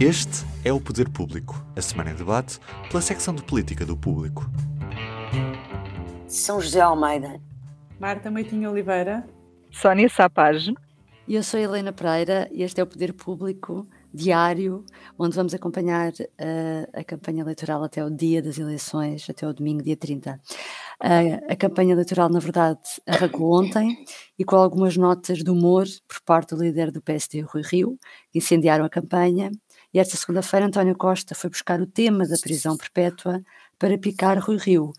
Este é o Poder Público, a semana em debate pela secção de política do Público. São José Almeida. Marta Moitinho Oliveira. Sónia Sapage. E eu sou Helena Pereira e este é o Poder Público diário, onde vamos acompanhar uh, a campanha eleitoral até o dia das eleições, até o domingo, dia 30. Uh, a campanha eleitoral, na verdade, arrancou ontem e com algumas notas de humor por parte do líder do PSD, Rui Rio, que incendiaram a campanha. E esta segunda-feira, António Costa foi buscar o tema da prisão perpétua para picar Rui Rio.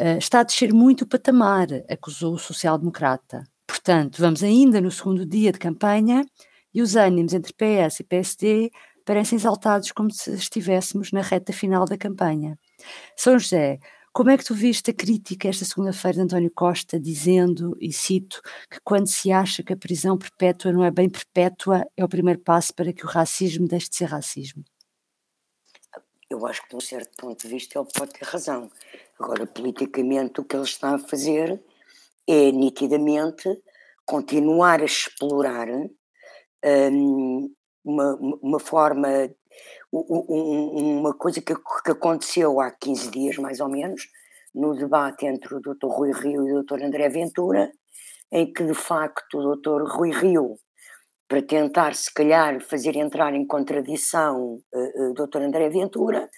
Uh, está a descer muito o patamar, acusou o social-democrata. Portanto, vamos ainda no segundo dia de campanha e os ânimos entre PS e PSD parecem exaltados como se estivéssemos na reta final da campanha. São José, como é que tu viste a crítica esta segunda-feira de António Costa dizendo, e cito, que quando se acha que a prisão perpétua não é bem perpétua, é o primeiro passo para que o racismo deixe de ser racismo? Eu acho que, de um certo ponto de vista, ele pode ter razão. Agora, politicamente, o que ele está a fazer é, nitidamente, continuar a explorar um, uma, uma forma, uma coisa que, aconteceu há 15 dias, mais ou menos, no debate entre o Dr. Rui Rio e o Dr. André Ventura, em que de facto o Dr. Rui Rio, para tentar se calhar fazer entrar em contradição uh, o Dr. André Ventura,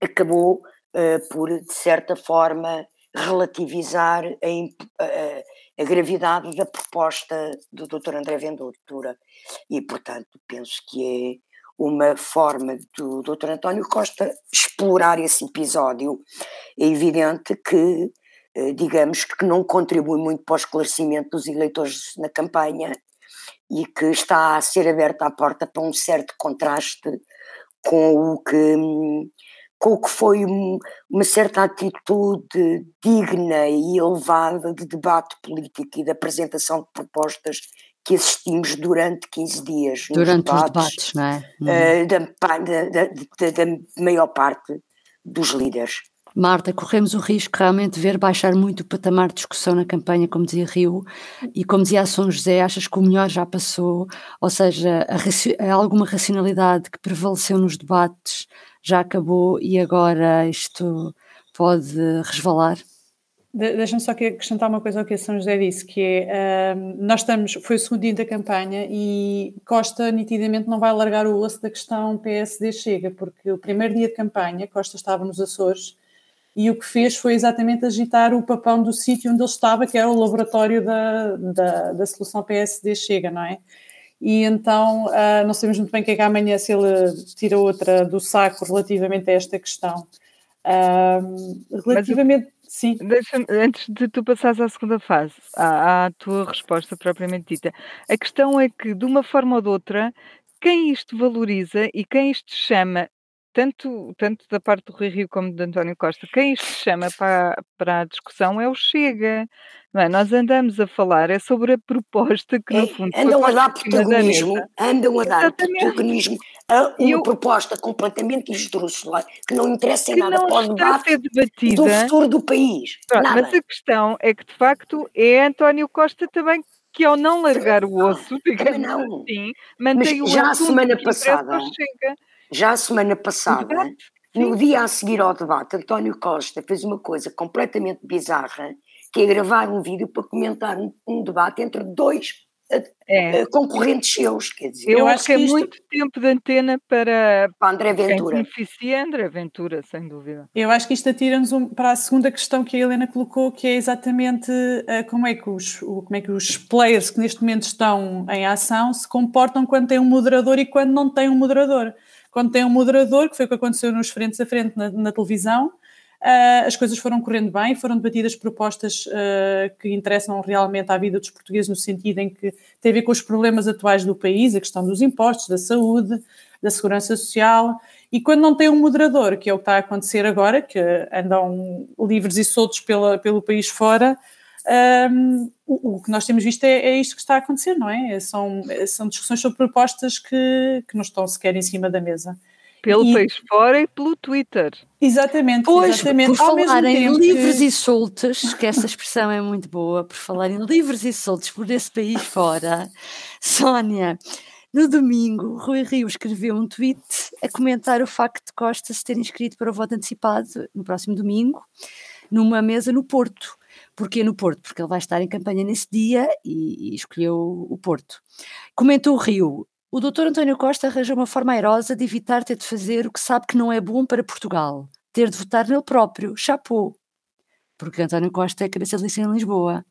acabou uh, por, de certa forma, relativizar a, a, a gravidade da proposta do Dr. André Ventura. E, portanto, penso que é uma forma do Dr. António Costa explorar esse episódio. É evidente que, eh, digamos, que não contribui muito para o esclarecimento dos eleitores na campanha e que está a ser aberta a porta para um certo contraste com o que com o que foi uma certa atitude digna e elevada de debate político e de apresentação de propostas que assistimos durante 15 dias. Durante debates, os debates, não é? Uh, da, da, da, da maior parte dos líderes. Marta, corremos o risco realmente de ver baixar muito o patamar de discussão na campanha, como dizia Rio, e como dizia São José, achas que o melhor já passou? Ou seja, há alguma racionalidade que prevaleceu nos debates já acabou e agora isto pode resvalar? Deixa-me só acrescentar uma coisa ao que a São José disse, que é, um, nós estamos, foi o segundo dia da campanha e Costa nitidamente não vai largar o osso da questão PSD-Chega, porque o primeiro dia de campanha, Costa estava nos Açores e o que fez foi exatamente agitar o papão do sítio onde ele estava, que era o laboratório da, da, da solução PSD-Chega, não é? e então uh, não sabemos muito bem o que é que amanhã se ele tira outra do saco relativamente a esta questão. Uh, relativamente, sim. antes de tu passares à segunda fase, à, à tua resposta propriamente dita, a questão é que, de uma forma ou de outra, quem isto valoriza e quem isto chama tanto, tanto da parte do Rui Rio como de António Costa, quem isto chama para, para a discussão é o Chega. Não é? Nós andamos a falar é sobre a proposta que, no é, fundo, andam a dar protagonismo, andam a dar Exatamente. protagonismo a uma Eu, proposta completamente esdrúxula, que não interessa em nada para o debate do futuro do país. Pronto, mas a questão é que, de facto, é António Costa também que ao não largar o osso, digamos não. assim, mantém o já a semana passada, já a semana passada, no dia a seguir ao debate, António Costa fez uma coisa completamente bizarra, que é gravar um vídeo para comentar um, um debate entre dois é. concorrentes seus, quer dizer. Eu, eu acho que é isto... muito tempo de antena para, para André Ventura. beneficia André Ventura, sem dúvida. Eu acho que isto atira-nos um, para a segunda questão que a Helena colocou, que é exatamente uh, como, é que os, o, como é que os players que neste momento estão em ação se comportam quando tem um moderador e quando não tem um moderador quando tem um moderador, que foi o que aconteceu nos frentes a frente na, na televisão, Uh, as coisas foram correndo bem, foram debatidas propostas uh, que interessam realmente à vida dos portugueses, no sentido em que tem a ver com os problemas atuais do país, a questão dos impostos, da saúde, da segurança social, e quando não tem um moderador, que é o que está a acontecer agora, que andam livres e soltos pela, pelo país fora, um, o, o, que nós temos visto é, é, isto que está a acontecer, não é? São, são discussões sobre propostas que, que não estão sequer em cima da mesa. Pelo e... país fora e pelo Twitter. Exatamente, pois, exatamente. Por falar em livres que... e soltos, que essa expressão é muito boa, por falar em livres e soltos por esse país fora, Sónia, No domingo, Rui Rio escreveu um tweet a comentar o facto de Costa se ter inscrito para o voto antecipado no próximo domingo, numa mesa no Porto. Porquê no Porto? Porque ele vai estar em campanha nesse dia e, e escolheu o Porto. Comentou o Rio. O doutor António Costa arranjou uma forma airosa de evitar ter de fazer o que sabe que não é bom para Portugal. Ter de votar nele próprio. Chapou porque António Costa é cabeça de lista em Lisboa.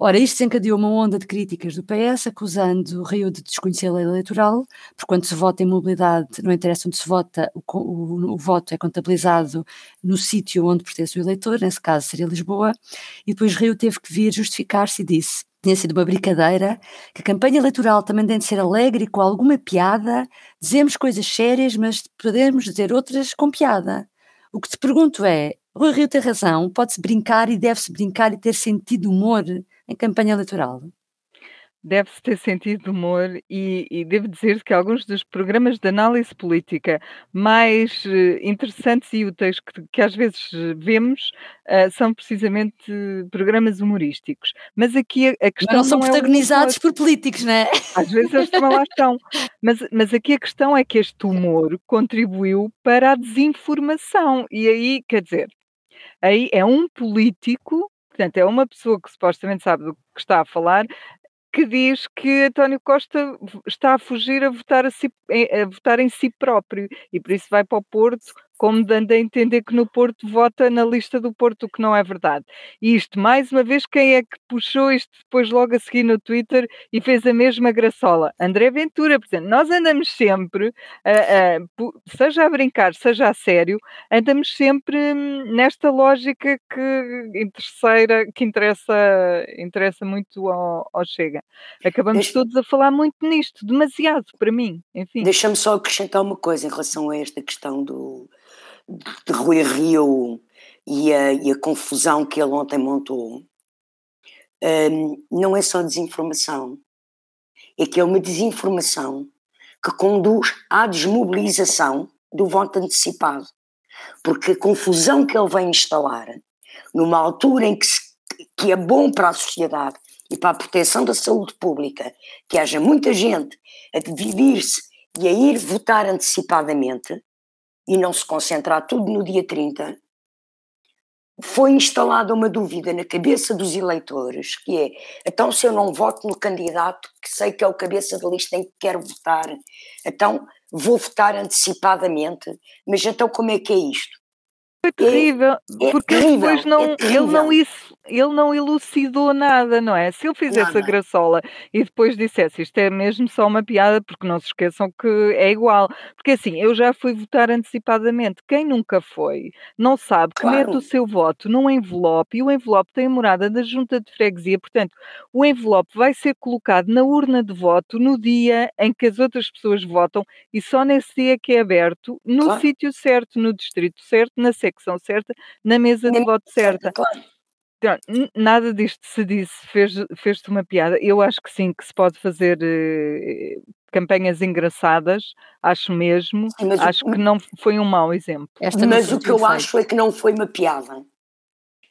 Ora, isto desencadeou uma onda de críticas do PS, acusando o Rio de desconhecer a lei eleitoral, porque quando se vota em mobilidade, não interessa onde se vota, o, o, o voto é contabilizado no sítio onde pertence o eleitor, nesse caso seria Lisboa, e depois Rio teve que vir justificar-se e disse tinha sido uma brincadeira, que a campanha eleitoral também tem de ser alegre e com alguma piada, dizemos coisas sérias, mas podemos dizer outras com piada. O que te pergunto é, Rui Rio tem razão, pode-se brincar e deve-se brincar e ter sentido humor em campanha eleitoral? Deve-se ter sentido humor e, e devo dizer que alguns dos programas de análise política mais uh, interessantes e úteis que, que às vezes vemos uh, são precisamente programas humorísticos. Mas aqui a, a questão. Mas não são não protagonizados é por políticos, não é? Às vezes eles também lá estão. Mas, mas aqui a questão é que este humor contribuiu para a desinformação. E aí, quer dizer, Aí é um político, portanto, é uma pessoa que supostamente sabe do que está a falar, que diz que António Costa está a fugir a votar, a, si, a votar em si próprio e por isso vai para o Porto como dando a entender que no Porto vota na lista do Porto, o que não é verdade. E isto, mais uma vez, quem é que puxou isto depois logo a seguir no Twitter e fez a mesma graçola? André Ventura, portanto, nós andamos sempre, uh, uh, seja a brincar, seja a sério, andamos sempre hum, nesta lógica que, terceira, que interessa, interessa muito ao, ao Chega. Acabamos Deixa... todos a falar muito nisto, demasiado para mim, enfim. Deixa-me só acrescentar uma coisa em relação a esta questão do de Rui Rio e a, e a confusão que ele ontem montou, um, não é só desinformação, é que é uma desinformação que conduz à desmobilização do voto antecipado. Porque a confusão que ele vem instalar, numa altura em que, se, que é bom para a sociedade e para a proteção da saúde pública, que haja muita gente a dividir-se e a ir votar antecipadamente, e não se concentrar tudo no dia 30, foi instalada uma dúvida na cabeça dos eleitores, que é, então se eu não voto no candidato que sei que é o cabeça de lista em que quero votar, então vou votar antecipadamente, mas então como é que é isto? Foi terrível, é, porque é terrível, depois não, é ele, não isso, ele não elucidou nada, não é? Se ele fizesse a graçola e depois dissesse isto é mesmo só uma piada, porque não se esqueçam que é igual. Porque assim, eu já fui votar antecipadamente. Quem nunca foi, não sabe que claro. mete o seu voto num envelope e o envelope tem a morada da junta de freguesia. Portanto, o envelope vai ser colocado na urna de voto no dia em que as outras pessoas votam e só nesse dia que é aberto, no claro. sítio certo, no distrito certo, na secção certa, na mesa de voto certa. Então, nada disto se disse, fez-te fez uma piada. Eu acho que sim, que se pode fazer uh, campanhas engraçadas, acho mesmo. Sim, acho o, que não foi um mau exemplo. mas o que eu acho é que não foi uma piada.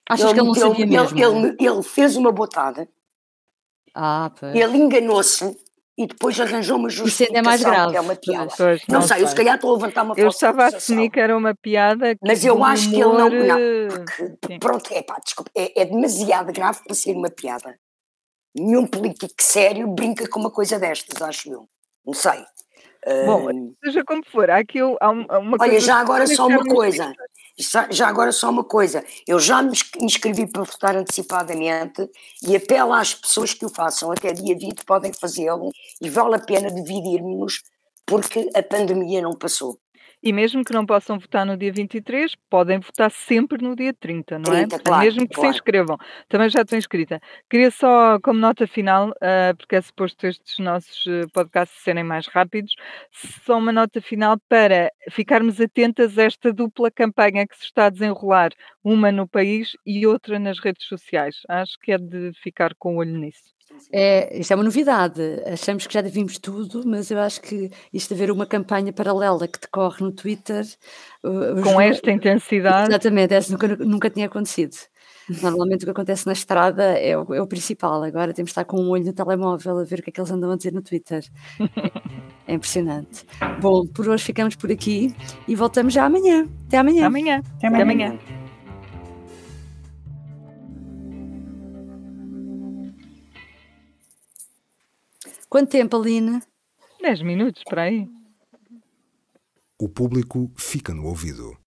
Achas ele, que ele não sabia ele, mesmo? Ele, ele, fez uma botada. Ah, pois. Ele enganou-se e depois arranjou uma justificação Isso é mais grave. que é uma piada. Pois, não, não sei, eu se calhar estou a levantar uma Eu estava a assumir que era uma piada. Mas eu acho humor... que ele não. não porque, pronto, é pá, desculpa, é, é demasiado grave para ser uma piada. Nenhum político sério brinca com uma coisa destas, acho eu. Não sei. Bom, seja como for, há aqui há uma Olha, já agora só uma coisa. Já agora só uma coisa, eu já me inscrevi para votar antecipadamente e apelo às pessoas que o façam, até dia 20 podem fazê-lo e vale a pena dividirmos porque a pandemia não passou. E mesmo que não possam votar no dia 23, podem votar sempre no dia 30, não 30, é? Claro, mesmo que claro. se inscrevam. Também já estou inscrita. Queria só, como nota final, uh, porque é suposto estes nossos uh, podcasts serem mais rápidos, só uma nota final para ficarmos atentas a esta dupla campanha que se está a desenrolar, uma no país e outra nas redes sociais. Acho que é de ficar com o olho nisso. É, isto é uma novidade. Achamos que já devíamos tudo, mas eu acho que isto de haver uma campanha paralela que decorre no Twitter. Com esta intensidade. Exatamente, essa nunca, nunca tinha acontecido. Normalmente o que acontece na estrada é o, é o principal. Agora temos de estar com um olho no telemóvel a ver o que é que eles andam a dizer no Twitter. É impressionante. Bom, por hoje ficamos por aqui e voltamos já amanhã. Até amanhã. Amanhã. Até Até amanhã. amanhã. Quanto tempo, Aline? 10 minutos para aí. O público fica no ouvido.